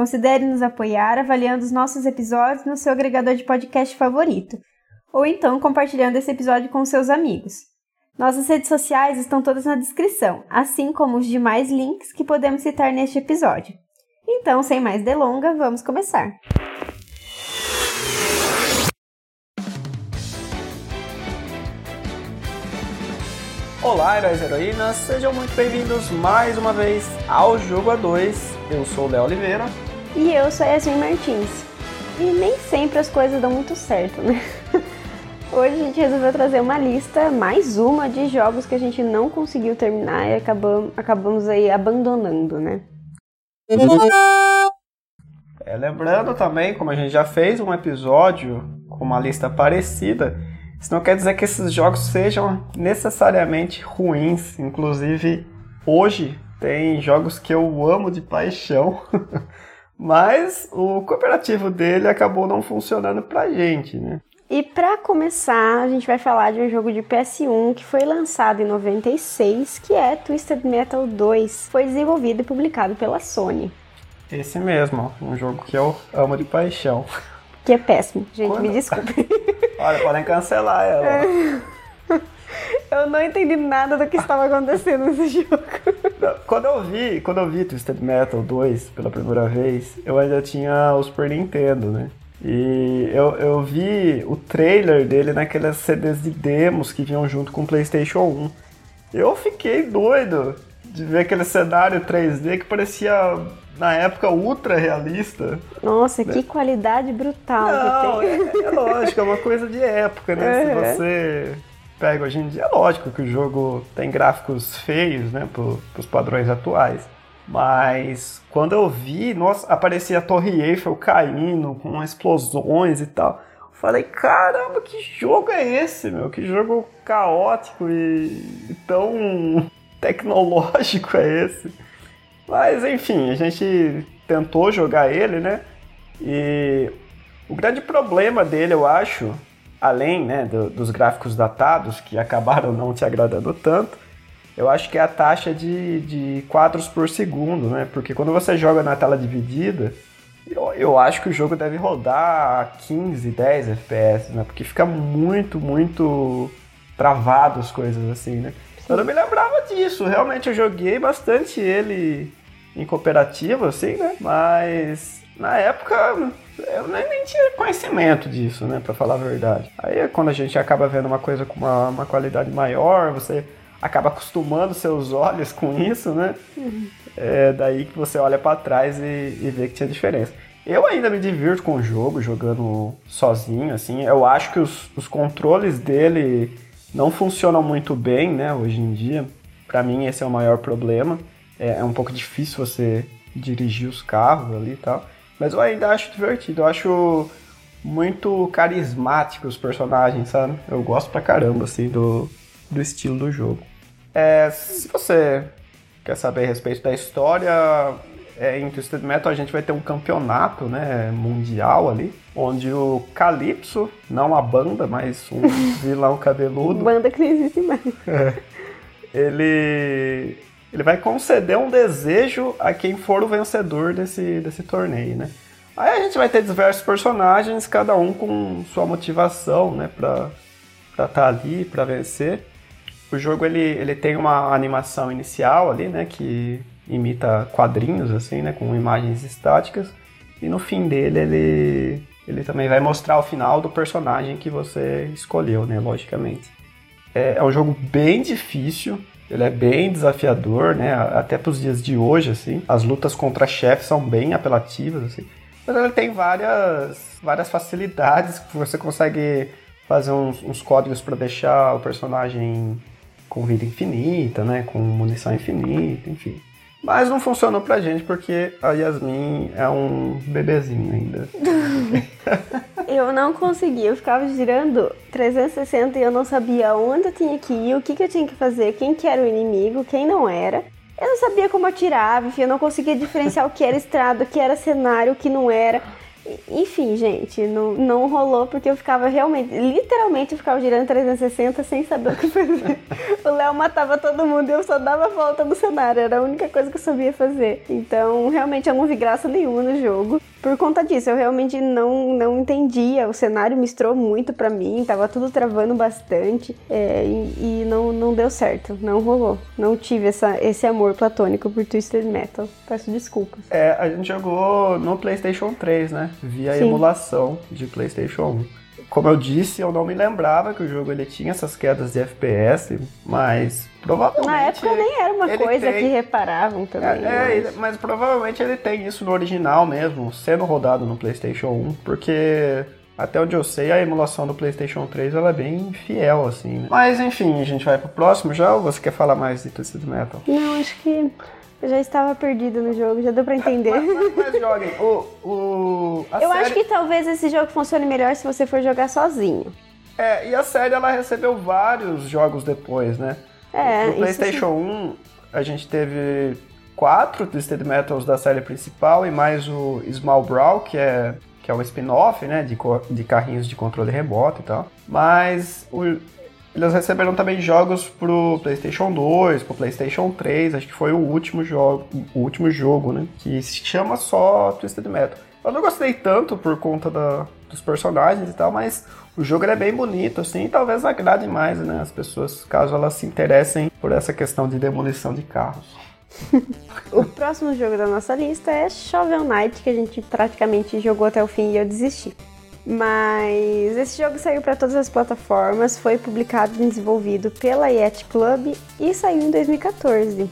considere nos apoiar avaliando os nossos episódios no seu agregador de podcast favorito, ou então compartilhando esse episódio com seus amigos. Nossas redes sociais estão todas na descrição, assim como os demais links que podemos citar neste episódio. Então, sem mais delongas, vamos começar. Olá, heróis e heroínas, sejam muito bem-vindos mais uma vez ao Jogo A2. Eu sou o Léo Oliveira. E eu sou a Yasmin Martins. E nem sempre as coisas dão muito certo, né? Hoje a gente resolveu trazer uma lista, mais uma, de jogos que a gente não conseguiu terminar e acabamos, acabamos aí abandonando, né? É, lembrando também, como a gente já fez um episódio com uma lista parecida, isso não quer dizer que esses jogos sejam necessariamente ruins. Inclusive, hoje tem jogos que eu amo de paixão, mas o cooperativo dele acabou não funcionando pra gente, né? E para começar, a gente vai falar de um jogo de PS1 que foi lançado em 96, que é Twisted Metal 2. Foi desenvolvido e publicado pela Sony. Esse mesmo, um jogo que eu amo de paixão. Que é péssimo, gente, Quando... me desculpe. Olha, podem cancelar ela. É. Eu não entendi nada do que estava acontecendo nesse jogo. Quando eu vi, quando eu vi Twisted Metal 2 pela primeira vez, eu ainda tinha o Super Nintendo, né? E eu, eu vi o trailer dele naquelas CDs de demos que vinham junto com o PlayStation 1. Eu fiquei doido de ver aquele cenário 3D que parecia na época ultra realista. Nossa, né? que qualidade brutal Não, é, é, lógico, é uma coisa de época, né? Uhum. Se você pega hoje em dia, é lógico que o jogo tem gráficos feios, né, para os padrões atuais. Mas quando eu vi, nossa, aparecia a Torre Eiffel caindo com explosões e tal. Falei, caramba, que jogo é esse, meu? Que jogo caótico e tão tecnológico é esse? Mas enfim, a gente tentou jogar ele, né? E o grande problema dele, eu acho, além né, do, dos gráficos datados, que acabaram não te agradando tanto, eu acho que é a taxa de, de quadros por segundo, né? Porque quando você joga na tela dividida, eu, eu acho que o jogo deve rodar a 15, 10 FPS, né? Porque fica muito, muito travado as coisas assim, né? Eu não me lembrava disso. Realmente eu joguei bastante ele em cooperativa, assim, né? Mas na época eu nem, nem, tinha conhecimento disso, né? Pra falar a verdade. Aí quando a gente acaba vendo uma coisa com uma, uma qualidade maior, você acaba acostumando seus olhos com isso, né? Uhum. É daí que você olha para trás e, e vê que tinha diferença. Eu ainda me divirto com o jogo, jogando sozinho, assim. Eu acho que os, os controles dele não funcionam muito bem, né, hoje em dia. Para mim esse é o maior problema é, é um pouco difícil você dirigir os carros ali e tal. Mas eu ainda acho divertido. Eu acho muito carismático os personagens, sabe? Eu gosto pra caramba, assim, do, do estilo do jogo. É, se você quer saber a respeito da história, é, em Twisted Metal a gente vai ter um campeonato né, mundial ali, onde o Calypso, não a banda, mas um vilão cabeludo. Banda que não existe mais. É, ele ele vai conceder um desejo a quem for o vencedor desse, desse torneio, né? Aí a gente vai ter diversos personagens, cada um com sua motivação, né, pra estar tá ali, para vencer. O jogo ele, ele tem uma animação inicial ali, né, que imita quadrinhos assim, né, com imagens estáticas. E no fim dele ele ele também vai mostrar o final do personagem que você escolheu, né, logicamente. É, é um jogo bem difícil, ele é bem desafiador, né? Até para os dias de hoje, assim. As lutas contra chefes são bem apelativas, assim. Mas ele tem várias, várias facilidades que você consegue fazer uns, uns códigos para deixar o personagem com vida infinita, né? Com munição infinita, enfim. Mas não funcionou pra gente porque a Yasmin é um bebezinho ainda. eu não consegui, eu ficava girando 360 e eu não sabia onde eu tinha que ir, o que, que eu tinha que fazer, quem que era o inimigo, quem não era. Eu não sabia como atirar, enfim, eu não conseguia diferenciar o que era estrada, o que era cenário, o que não era. Enfim, gente, não, não rolou porque eu ficava realmente, literalmente, eu ficava girando 360 sem saber o que fazer. o Léo matava todo mundo e eu só dava volta no cenário, era a única coisa que eu sabia fazer. Então, realmente, eu não vi graça nenhuma no jogo. Por conta disso, eu realmente não, não entendia. O cenário misturou muito para mim, tava tudo travando bastante é, e, e, não, não deu certo, não rolou. Não tive essa, esse amor platônico por Twisted Metal. Peço desculpas. É, a gente jogou no PlayStation 3, né? Via Sim. emulação de PlayStation 1 como eu disse, eu não me lembrava que o jogo ele tinha essas quedas de FPS, mas provavelmente. Na época nem era uma coisa tem... que reparavam também. É, mas... mas... provavelmente ele tem isso no original mesmo, sendo rodado no PlayStation 1, porque. Até onde eu sei, a emulação do PlayStation 3 ela é bem fiel, assim, né? Mas enfim, a gente vai pro próximo já ou você quer falar mais de Twisted Metal? Não, acho que eu já estava perdido no jogo, já deu pra entender. mas, mas, mas joguem. O, o, eu série... acho que talvez esse jogo funcione melhor se você for jogar sozinho. É, e a série ela recebeu vários jogos depois, né? É, no PlayStation 1 a gente teve quatro Twisted Metals da série principal e mais o Small Brawl, que é que é um spin-off, né, de, de carrinhos de controle remoto e tal. Mas o, eles receberam também jogos pro PlayStation 2, pro PlayStation 3, acho que foi o último jogo, o último jogo, né? Que se chama só Twisted Metal. Eu não gostei tanto por conta da, dos personagens e tal, mas o jogo é bem bonito, assim, e talvez agrade mais, né? As pessoas, caso elas se interessem por essa questão de demolição de carros. o próximo jogo da nossa lista é Shovel Knight, que a gente praticamente jogou até o fim e eu desisti. Mas esse jogo saiu para todas as plataformas, foi publicado e desenvolvido pela Yeti Club e saiu em 2014.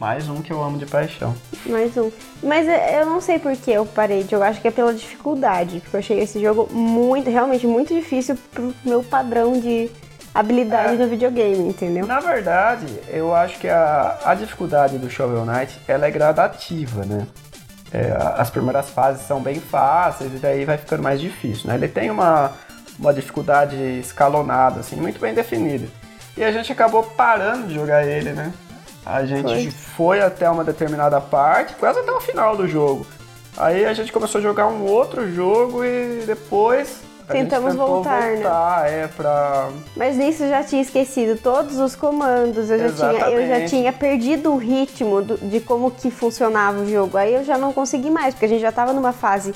Mais um que eu amo de paixão. Mais um. Mas eu não sei por que eu parei de jogar, acho que é pela dificuldade, porque eu achei esse jogo muito, realmente muito difícil pro meu padrão de habilidade é, no videogame, entendeu? Na verdade, eu acho que a, a dificuldade do Shovel Knight, ela é gradativa, né? É, as primeiras fases são bem fáceis e daí vai ficando mais difícil, né? Ele tem uma, uma dificuldade escalonada, assim, muito bem definida. E a gente acabou parando de jogar ele, né? A gente foi. foi até uma determinada parte, quase até o final do jogo. Aí a gente começou a jogar um outro jogo e depois Tentamos voltar, voltar, né? É, pra... Mas nisso eu já tinha esquecido todos os comandos, eu já, tinha, eu já tinha perdido o ritmo do, de como que funcionava o jogo. Aí eu já não consegui mais, porque a gente já estava numa fase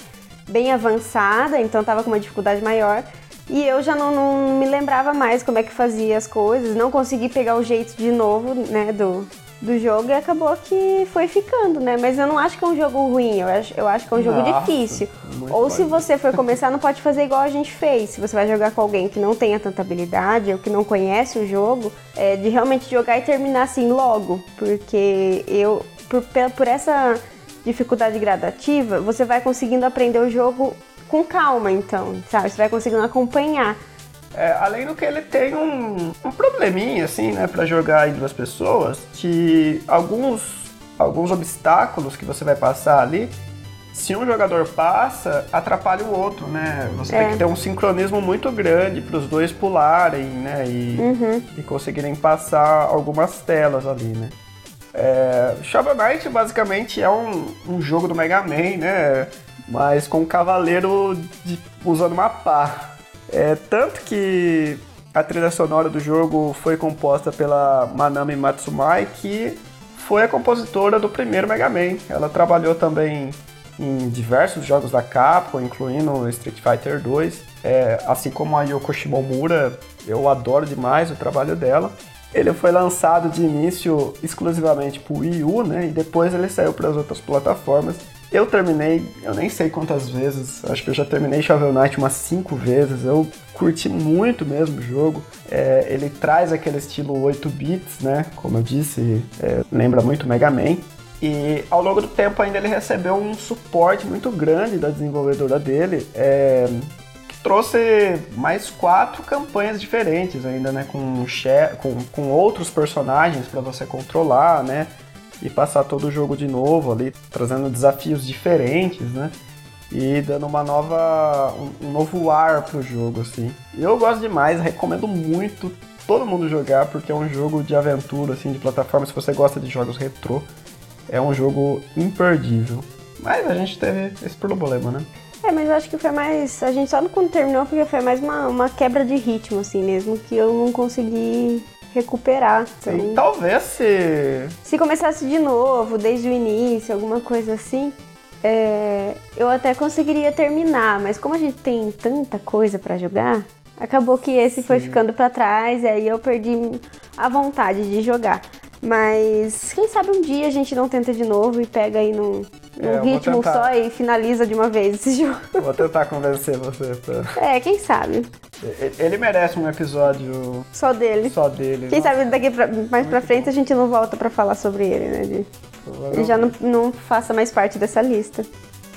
bem avançada, então estava com uma dificuldade maior. E eu já não, não, me lembrava mais como é que fazia as coisas, não consegui pegar o jeito de novo, né, do, do jogo e acabou que foi ficando, né? Mas eu não acho que é um jogo ruim, eu acho, eu acho que é um jogo Nossa, difícil. Ou se você for começar, não pode fazer igual a gente fez. Se você vai jogar com alguém que não tenha tanta habilidade ou que não conhece o jogo, é de realmente jogar e terminar assim logo. Porque eu, por, por essa dificuldade gradativa, você vai conseguindo aprender o jogo com calma, então, sabe? Você vai conseguindo acompanhar. É, além do que ele tem um, um probleminha, assim, né, para jogar em duas pessoas, que alguns, alguns obstáculos que você vai passar ali, se um jogador passa, atrapalha o outro, né? Você é. tem que ter um sincronismo muito grande para os dois pularem, né? E, uhum. e conseguirem passar algumas telas ali, né? É, Shovel Knight basicamente é um, um jogo do Mega Man, né? Mas com um cavaleiro de, usando uma pá. É, tanto que a trilha sonora do jogo foi composta pela Manami Matsumai, que foi a compositora do primeiro Mega Man. Ela trabalhou também em diversos jogos da Capcom, incluindo Street Fighter 2. É, assim como a Yoko Shimomura, eu adoro demais o trabalho dela. Ele foi lançado de início exclusivamente para o Wii U, né? E depois ele saiu para as outras plataformas. Eu terminei, eu nem sei quantas vezes, acho que eu já terminei Shovel Knight umas 5 vezes. Eu curti muito mesmo o jogo. É, ele traz aquele estilo 8 bits, né? Como eu disse, é, lembra muito Mega Man. E ao longo do tempo ainda ele recebeu um suporte muito grande da desenvolvedora dele, é, que trouxe mais quatro campanhas diferentes ainda, né? Com, com, com outros personagens para você controlar, né? E passar todo o jogo de novo ali, trazendo desafios diferentes, né? E dando uma nova. um, novo ar pro jogo, assim. Eu gosto demais, recomendo muito todo mundo jogar, porque é um jogo de aventura, assim, de plataforma. Se você gosta de jogos retrô, é um jogo imperdível. Mas a gente teve esse problema, né? É, mas eu acho que foi mais. A gente só não terminou porque foi mais uma, uma quebra de ritmo, assim mesmo, que eu não consegui recuperar. Então, talvez se. Se começasse de novo, desde o início, alguma coisa assim, é, eu até conseguiria terminar, mas como a gente tem tanta coisa para jogar, acabou que esse Sim. foi ficando para trás e aí eu perdi a vontade de jogar. Mas quem sabe um dia a gente não tenta de novo e pega aí num, é, ritmo só e finaliza de uma vez esse jogo. Vou tentar convencer você. Pra... É, quem sabe. Ele merece um episódio só dele. Só dele. Quem sabe daqui pra, mais pra frente bom. a gente não volta pra falar sobre ele, né? De... Ele já não, não faça mais parte dessa lista.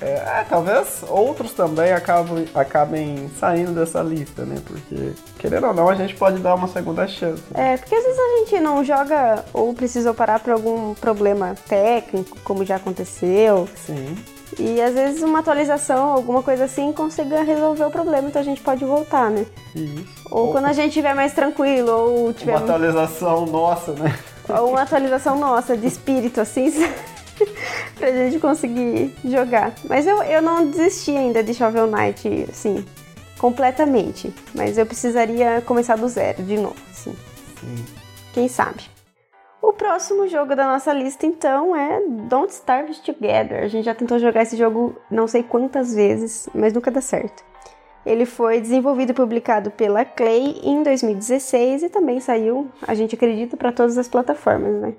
É, é, talvez outros também acabem, acabem saindo dessa lista, né? Porque, querendo ou não, a gente pode dar uma segunda chance. É, porque às vezes a gente não joga ou precisou parar por algum problema técnico, como já aconteceu. Sim. E às vezes uma atualização, alguma coisa assim, consiga resolver o problema, então a gente pode voltar, né? Isso. Ou, ou quando a gente estiver mais tranquilo, ou tiver. Uma atualização nossa, né? Ou uma atualização nossa, de espírito, assim. pra gente conseguir jogar. Mas eu, eu não desisti ainda de Shovel Knight, assim, completamente. Mas eu precisaria começar do zero de novo, assim. Sim. Quem sabe? O próximo jogo da nossa lista, então, é Don't Starve Together. A gente já tentou jogar esse jogo não sei quantas vezes, mas nunca dá certo. Ele foi desenvolvido e publicado pela Clay em 2016 e também saiu, a gente acredita, para todas as plataformas, né?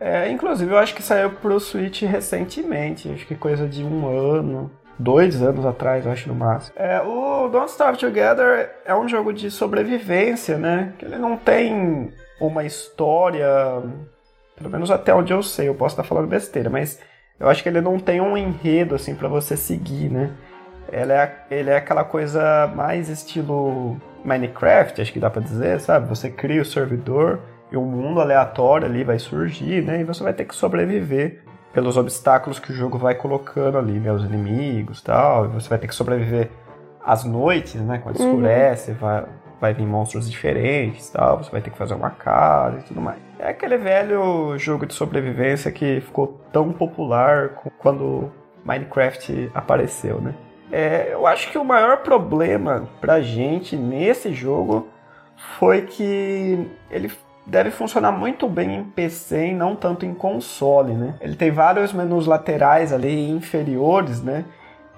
É, inclusive, eu acho que saiu pro Switch recentemente, acho que coisa de um ano, dois anos atrás, eu acho no máximo. É, o Don't Starve Together é um jogo de sobrevivência, né? Ele não tem uma história, pelo menos até onde eu sei, eu posso estar falando besteira, mas eu acho que ele não tem um enredo assim para você seguir, né? Ele é, ele é aquela coisa mais estilo Minecraft, acho que dá para dizer, sabe? Você cria o servidor e um mundo aleatório ali vai surgir, né? E você vai ter que sobreviver pelos obstáculos que o jogo vai colocando ali, né? Os inimigos tal. E você vai ter que sobreviver às noites, né? Quando uhum. escurece, vai, vai vir monstros diferentes tal. Você vai ter que fazer uma casa e tudo mais. É aquele velho jogo de sobrevivência que ficou tão popular quando Minecraft apareceu, né? É, eu acho que o maior problema pra gente nesse jogo foi que ele deve funcionar muito bem em PC e não tanto em console, né? Ele tem vários menus laterais ali inferiores, né?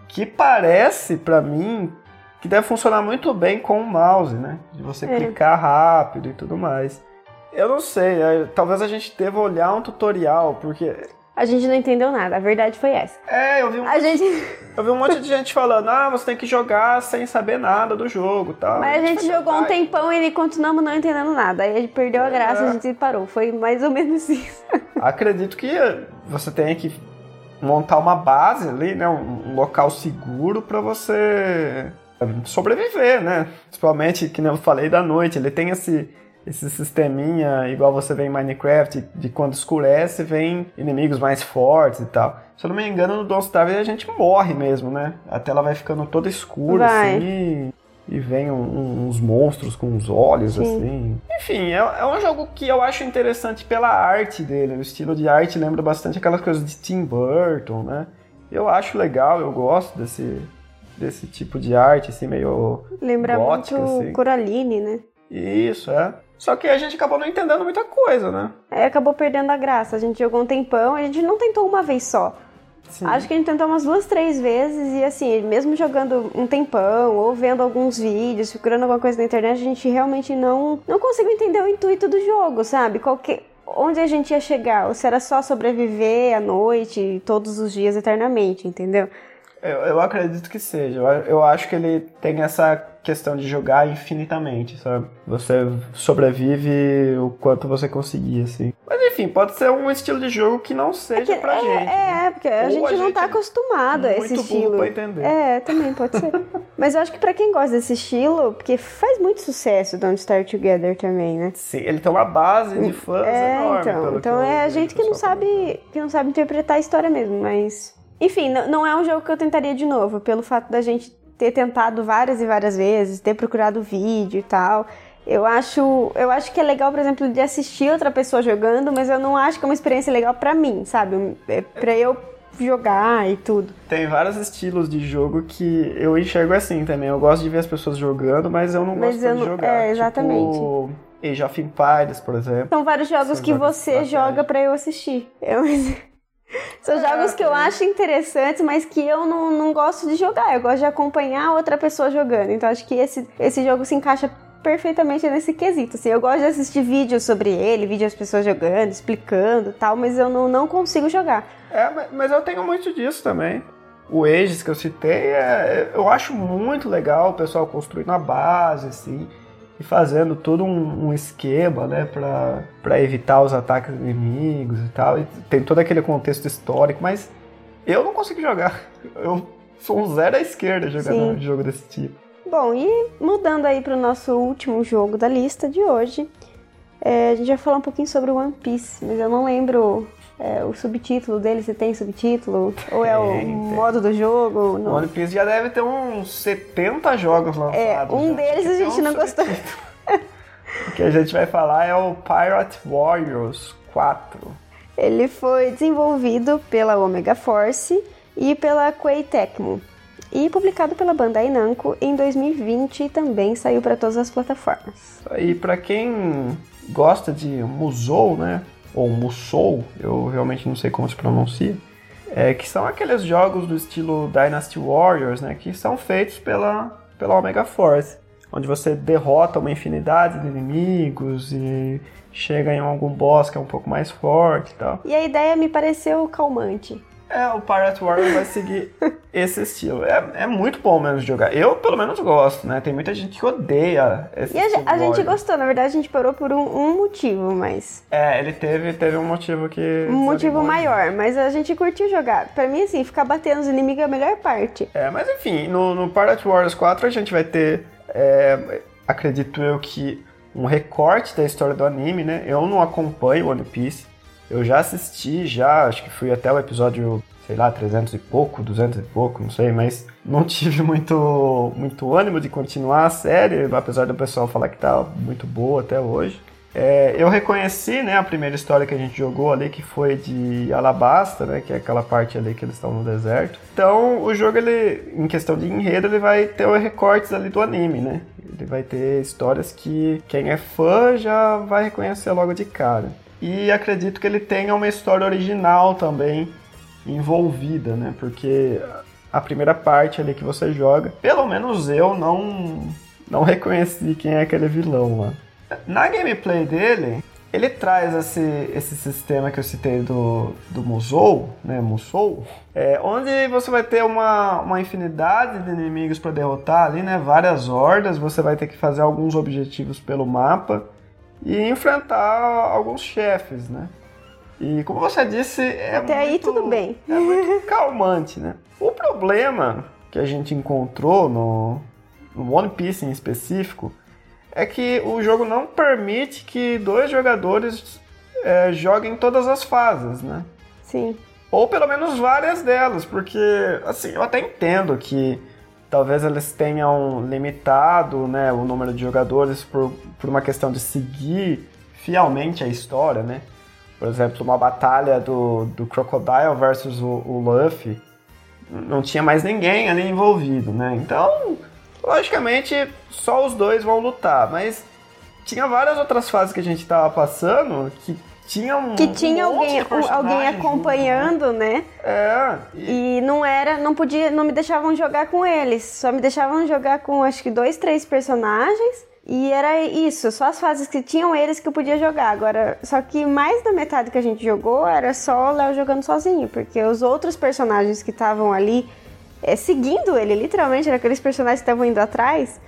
Que parece para mim que deve funcionar muito bem com o mouse, né? De você é. clicar rápido e tudo mais. Eu não sei, é, talvez a gente deva olhar um tutorial, porque a gente não entendeu nada, a verdade foi essa. É, eu vi um, a gente... eu vi um monte de gente falando, ah, você tem que jogar sem saber nada do jogo tal. Mas a gente jogou um tempão e continuamos não entendendo nada. Aí a gente perdeu a graça, é. a gente parou. Foi mais ou menos isso. Acredito que você tenha que montar uma base ali, né? Um local seguro para você sobreviver, né? Principalmente, que nem eu falei da noite, ele tem esse esse sisteminha, igual você vê em Minecraft, de quando escurece, vem inimigos mais fortes e tal. Se eu não me engano, no Don't Starve a gente morre mesmo, né? A tela vai ficando toda escura, vai. assim, e vem um, um, uns monstros com os olhos, Sim. assim. Enfim, é, é, um jogo que eu acho interessante pela arte dele. O estilo de arte lembra bastante aquelas coisas de Tim Burton, né? Eu acho legal, eu gosto desse, desse tipo de arte, assim, meio Lembra gótica, muito assim. Coraline, né? Isso, é. Só que a gente acabou não entendendo muita coisa, né? É, acabou perdendo a graça. A gente jogou um tempão, a gente não tentou uma vez só. Sim. Acho que a gente tentou umas duas, três vezes e assim, mesmo jogando um tempão ou vendo alguns vídeos, procurando alguma coisa na internet, a gente realmente não, não conseguiu entender o intuito do jogo, sabe? Qualquer, onde a gente ia chegar, ou se era só sobreviver à noite, todos os dias, eternamente, entendeu? Eu, eu acredito que seja. Eu, eu acho que ele tem essa questão de jogar infinitamente, sabe? Você sobrevive o quanto você conseguir, assim. Mas enfim, pode ser um estilo de jogo que não seja é que, pra é, gente. É, porque a gente a não gente tá é acostumado a esse estilo. pra entender. É, também pode ser. Mas eu acho que pra quem gosta desse estilo, porque faz muito sucesso Don't Start Together também, né? Sim, ele tem uma base de fãs É, enorme. então. Então é a gente que não sabe, que não sabe interpretar a história mesmo, mas enfim, não é um jogo que eu tentaria de novo, pelo fato da gente ter tentado várias e várias vezes, ter procurado vídeo e tal. Eu acho, eu acho que é legal, por exemplo, de assistir outra pessoa jogando, mas eu não acho que é uma experiência legal pra mim, sabe? É pra eu jogar e tudo. Tem vários estilos de jogo que eu enxergo assim também. Eu gosto de ver as pessoas jogando, mas eu não Mas gosto eu de não- jogar. é, exatamente. Tipo, Age of Empires, por exemplo. São vários jogos São que jogos de você joga pra eu assistir. Eu- São É, jogos que eu acho interessantes, mas que eu não, não gosto de jogar. Eu gosto de acompanhar outra pessoa jogando. Então acho que esse, esse jogo se encaixa perfeitamente nesse quesito. Assim, eu gosto de assistir vídeos sobre ele, vídeos das pessoas jogando, explicando e tal, mas eu não, não consigo jogar. É, ma- mas eu tenho muito disso também. O Ages que eu citei, é, eu acho muito legal o pessoal construindo a base, assim, e fazendo todo um, um esquema, né, pra evitar os ataques inimigos e tal. E tem todo aquele contexto histórico, mas eu não consigo jogar. Eu sou um zero à esquerda jogando um jogo desse tipo. Bom, e mudando aí pro nosso último jogo da lista de hoje, é, a gente vai falar um pouquinho sobre o One Piece, mas eu não lembro é, o subtítulo dele, se tem subtítulo, ou é o modo do jogo. O One Piece já deve ter uns 70 jogos lançados. É, um já. deles a gente um não gostou. O que a gente vai falar é o Pirate Warriors 4. Ele foi desenvolvido pela Omega Force e pela Koei Tecmo. E publicado pela Bandai Namco em 2020 e também saiu para todas as plataformas. E pra quem gosta de Musou, né? Ou Musou, eu realmente não sei como se pronuncia. É, que são aqueles jogos do estilo Dynasty Warriors, né? Que são feitos pela, pela Omega Force. Onde você derrota uma infinidade de inimigos e chega em algum boss que é um pouco mais forte e tal. E a ideia me pareceu calmante. É, o Pirate Warrior vai seguir esse estilo. É, é muito bom mesmo de jogar. Eu, pelo menos, gosto, né? Tem muita gente que odeia esse E a, estilo ge- a gente gostou, na verdade a gente parou por um, um motivo, mas. É, ele teve, teve um motivo que. Um motivo gente. maior, mas a gente curtiu jogar. Pra mim, assim, ficar batendo os inimigos é a melhor parte. É, mas enfim, no, no Pirate Warriors 4 a gente vai ter, é, acredito eu que, um recorte da história do anime, né? Eu não acompanho One Piece. Eu já assisti, já, acho que fui até o episódio, sei lá, 300 e pouco, 200 e pouco, não sei, mas não tive muito, muito ânimo de continuar a série, apesar do pessoal falar que tá muito boa até hoje. É, eu reconheci, né, a primeira história que a gente jogou ali, que foi de Alabasta, né, que é aquela parte ali que eles estão no deserto. Então, o jogo, ele, em questão de enredo, ele vai ter recortes ali do anime, né? Ele vai ter histórias que quem é fã já vai reconhecer logo de cara. E acredito que ele tenha uma história original também envolvida, né? Porque a primeira parte ali que você joga, pelo menos eu não não reconheci quem é aquele vilão lá. Na gameplay dele, ele traz esse, esse sistema que eu citei do, do Musou, né, Musou, é, onde você vai ter uma, uma infinidade de inimigos para derrotar ali, né, várias hordas, você vai ter que fazer alguns objetivos pelo mapa e enfrentar alguns chefes, né. E como você disse, é Até aí muito- tudo bem. É muito calmante, né. O problema que a gente encontrou no, no One Piece em específico é que o jogo não permite que dois jogadores é, joguem todas as fases, né? Sim. Ou pelo menos várias delas, porque assim, eu até entendo que talvez eles tenham limitado né, o número de jogadores por, por uma questão de seguir fielmente a história, né? Por exemplo, uma batalha do, do Crocodile versus o, o Luffy, não tinha mais ninguém ali envolvido, né? Então, logicamente, só os dois vão lutar, mas tinha várias outras fases que a gente tava passando que tinha um Que tinha um alguém, alguém junto, né? acompanhando, né? É, e, E não era, não podia, não me deixavam jogar com eles. Só me deixavam jogar com acho que dois, três personagens. E era isso, só as fases que tinham eles que eu podia jogar. Agora, só que mais da metade que a gente jogou era só o Léo jogando sozinho, porque os outros personagens que estavam ali é, seguindo ele, literalmente, era aqueles personagens que estavam indo atrás,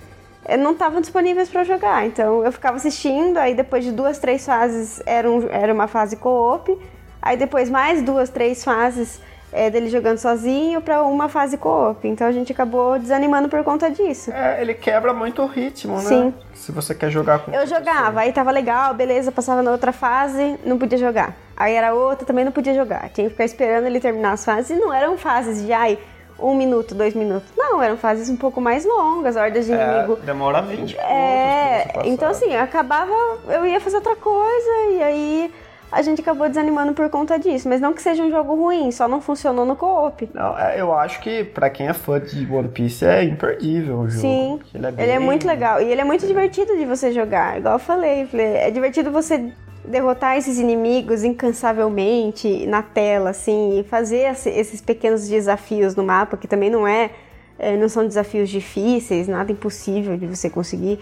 é, não estavam disponíveis para jogar. Então eu ficava assistindo, aí depois de duas, três fases era, um, era uma fase co-op, aí depois mais duas, três fases é, dele jogando sozinho para uma fase co-op. Então a gente acabou desanimando por conta disso. É, ele quebra muito o ritmo, né? Sim. Se você quer jogar com. Eu jogava, aí tava legal, beleza, passava na outra fase, não podia jogar. Aí era outra, também não podia jogar. Tinha que ficar esperando ele terminar as fases. E não eram fases de, ai, um minuto, dois minutos. Não, eram fases um pouco mais longas, hordas de É, inimigo. demora 20 minutos. É, então assim, acabava, eu ia fazer outra coisa e aí a gente acabou desanimando por conta disso. Mas não que seja um jogo ruim, só não funcionou no co-op. Não, é, eu acho que pra quem é fã de One Piece é imperdível o jogo. Sim, Ele é, Ele é bem- muito legal e ele é muito divertido de você jogar. Igual eu falei, é divertido você derrotar esses inimigos incansavelmente na tela, assim, e fazer esse- esses pequenos desafios no mapa, que também não é, é, não são desafios difíceis, nada impossível de você conseguir.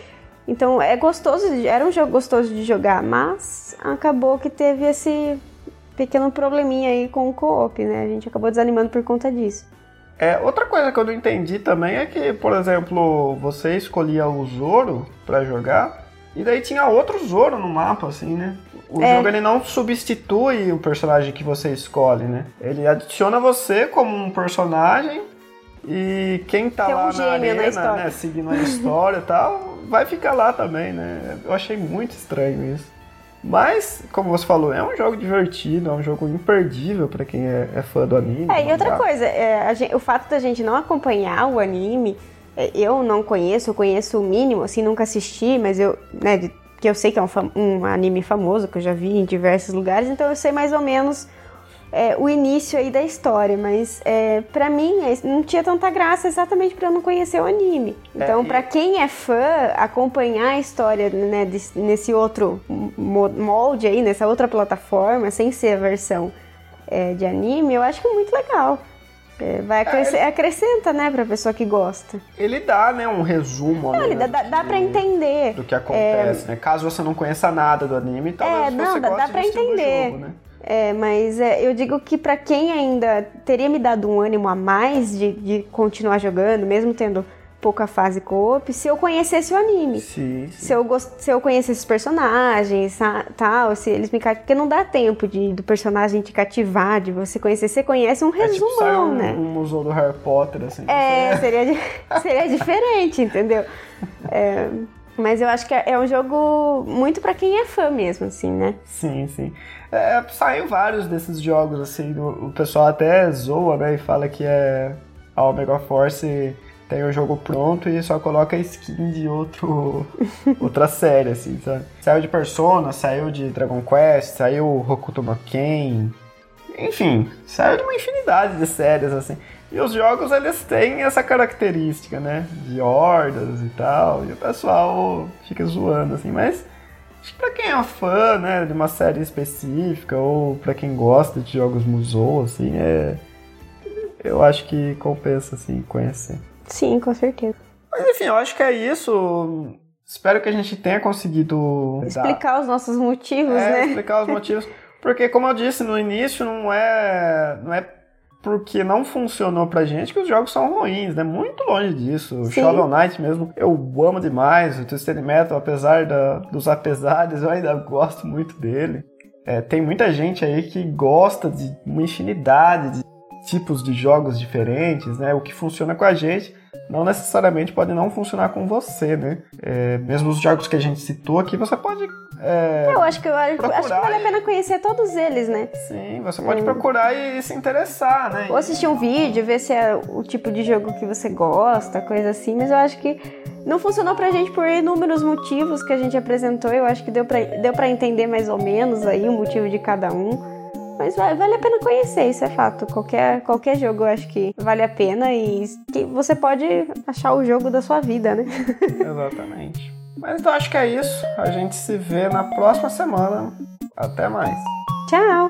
Então é gostoso, era um jogo gostoso de jogar, mas acabou que teve esse pequeno probleminha aí com o co-op, né? A gente acabou desanimando por conta disso. É, outra coisa que eu não entendi também é que, por exemplo, você escolhia o Zoro pra jogar e daí tinha outro Zoro no mapa, assim, né? O É. jogo ele não substitui o personagem que você escolhe, né? Ele adiciona você como um personagem e quem tá é um lá na gêmeo na arena, né, seguindo a história e tal, vai ficar lá também, né? Eu achei muito estranho isso. Mas, como você falou, é um jogo divertido, é um jogo imperdível pra quem é, é fã do anime. É, e outra coisa, é, a gen- o fato da gente não acompanhar o anime, é, eu não conheço, eu conheço o mínimo, assim, nunca assisti, mas eu, né, que eu sei que é um, um anime famoso, que eu já vi em diversos lugares, então eu sei mais ou menos é, o início aí da história, mas é, para mim é, não tinha tanta graça exatamente pra eu não conhecer o anime. Então, e- pra quem é fã, acompanhar a história né, desse- nesse outro mo- molde aí, nessa outra plataforma, sem ser a versão é, de anime, eu acho que é muito legal. É, vai acresce- acrescenta, né, pra pessoa que gosta. Ele dá, né, um resumo Não, né, ele dá, dá, dá pra entender. do que acontece, né? Caso você não conheça nada do anime, talvez É, não, você dá- goste dá pra entender. jogo, né? É, mas é, eu digo que pra quem ainda teria me dado um ânimo a mais de, de continuar jogando, mesmo tendo pouca fase co-op, se eu conhecesse o anime. Sim, sim. Se eu, gost... se eu conhecesse os personagens, tal, se eles me. Porque não dá tempo de, do personagem te cativar, de você conhecer. Você conhece um É tipo resumão, um, né? um museu do Harry Potter, assim. É, seria, seria diferente, entendeu? É, mas eu acho que é é um jogo muito pra quem é fã mesmo, assim, né? Sim, sim. É, saiu vários desses jogos, assim, o, o pessoal até zoa, né, e fala que é a Omega Force tem o jogo pronto e só coloca skin de outro, outra série, assim, sabe? Saiu de Persona, saiu de Dragon Quest, saiu Hokuto no Ken, enfim, saiu de uma infinidade de séries, assim. E os jogos, eles têm essa característica, né, de hordas e tal, e o pessoal fica zoando, assim, mas... Acho que pra quem é fã, né, de uma série específica, ou pra quem gosta de jogos Musou, assim, é... Eu acho que compensa, assim, conhecer. Sim, com certeza. Mas enfim, eu acho que é isso. Espero que a gente tenha conseguido dar- Explicar os nossos motivos, é, né? explicar os motivos. Porque, como eu disse no início, não é, não é porque não funcionou pra gente que os jogos são ruins, né? Muito longe disso. O. Shovel Knight mesmo, eu amo demais. O Twisted Metal, apesar da- dos apesares, eu ainda gosto muito dele. É, tem muita gente aí que gosta de uma infinidade de tipos de jogos diferentes, né? O que funciona com a gente não necessariamente pode não funcionar com você, né? É, mesmo os jogos que a gente citou aqui, você pode é, Eu acho que, eu acho, acho que vale a e- pena conhecer todos eles, né? Sim, você pode procurar e se interessar, né? Ou assistir um vídeo, ver se é o tipo de jogo que você gosta, coisa assim, mas eu acho que não funcionou pra gente por inúmeros motivos que a gente apresentou. Eu acho que deu pra, deu pra entender mais ou menos aí o motivo de cada um. Mas vai- vale a pena conhecer, isso é fato. Qualquer, qualquer jogo eu acho que vale a pena e que você pode achar o jogo da sua vida, né? Exatamente. Mas então acho que é isso. A gente se vê na próxima semana. Até mais. Tchau!